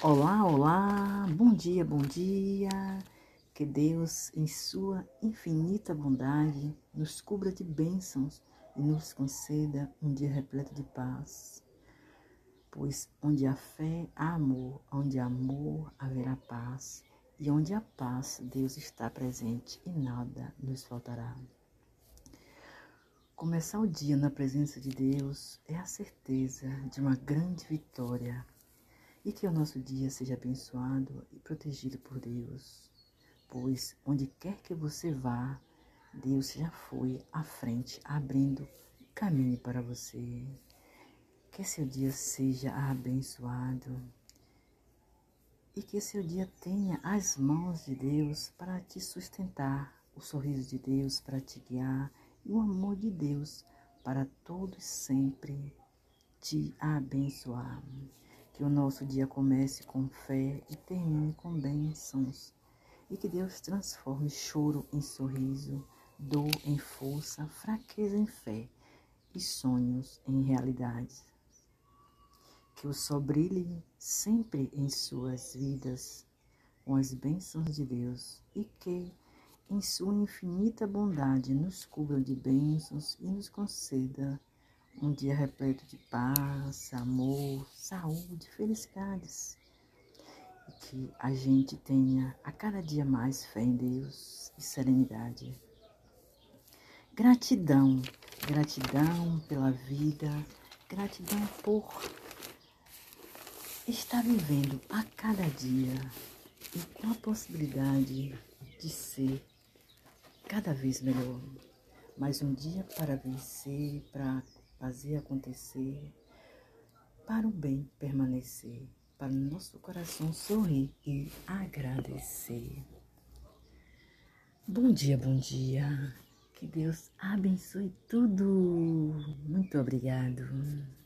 Olá, olá, bom dia, bom dia. Que Deus, em Sua infinita bondade, nos cubra de bênçãos e nos conceda um dia repleto de paz. Pois onde há fé, há amor, onde há amor, haverá paz, e onde há paz, Deus está presente e nada nos faltará. Começar o dia na presença de Deus é a certeza de uma grande vitória e que o nosso dia seja abençoado e protegido por Deus, pois onde quer que você vá, Deus já foi à frente, abrindo caminho para você. Que seu dia seja abençoado e que seu dia tenha as mãos de Deus para te sustentar, o sorriso de Deus para te guiar e o amor de Deus para todos sempre te abençoar. Que o nosso dia comece com fé e termine com bênçãos. E que Deus transforme choro em sorriso, dor em força, fraqueza em fé e sonhos em realidade. Que o sol brilhe sempre em suas vidas com as bênçãos de Deus e que, em sua infinita bondade, nos cubra de bênçãos e nos conceda um dia repleto de paz, amor, saúde, felicidades. E que a gente tenha a cada dia mais fé em Deus e serenidade. Gratidão, gratidão pela vida, gratidão por estar vivendo a cada dia e com a possibilidade de ser cada vez melhor. Mais um dia para vencer, para fazer acontecer, para o bem permanecer, para o nosso coração sorrir e agradecer. Bom dia, bom dia. Que Deus abençoe tudo. Muito obrigado.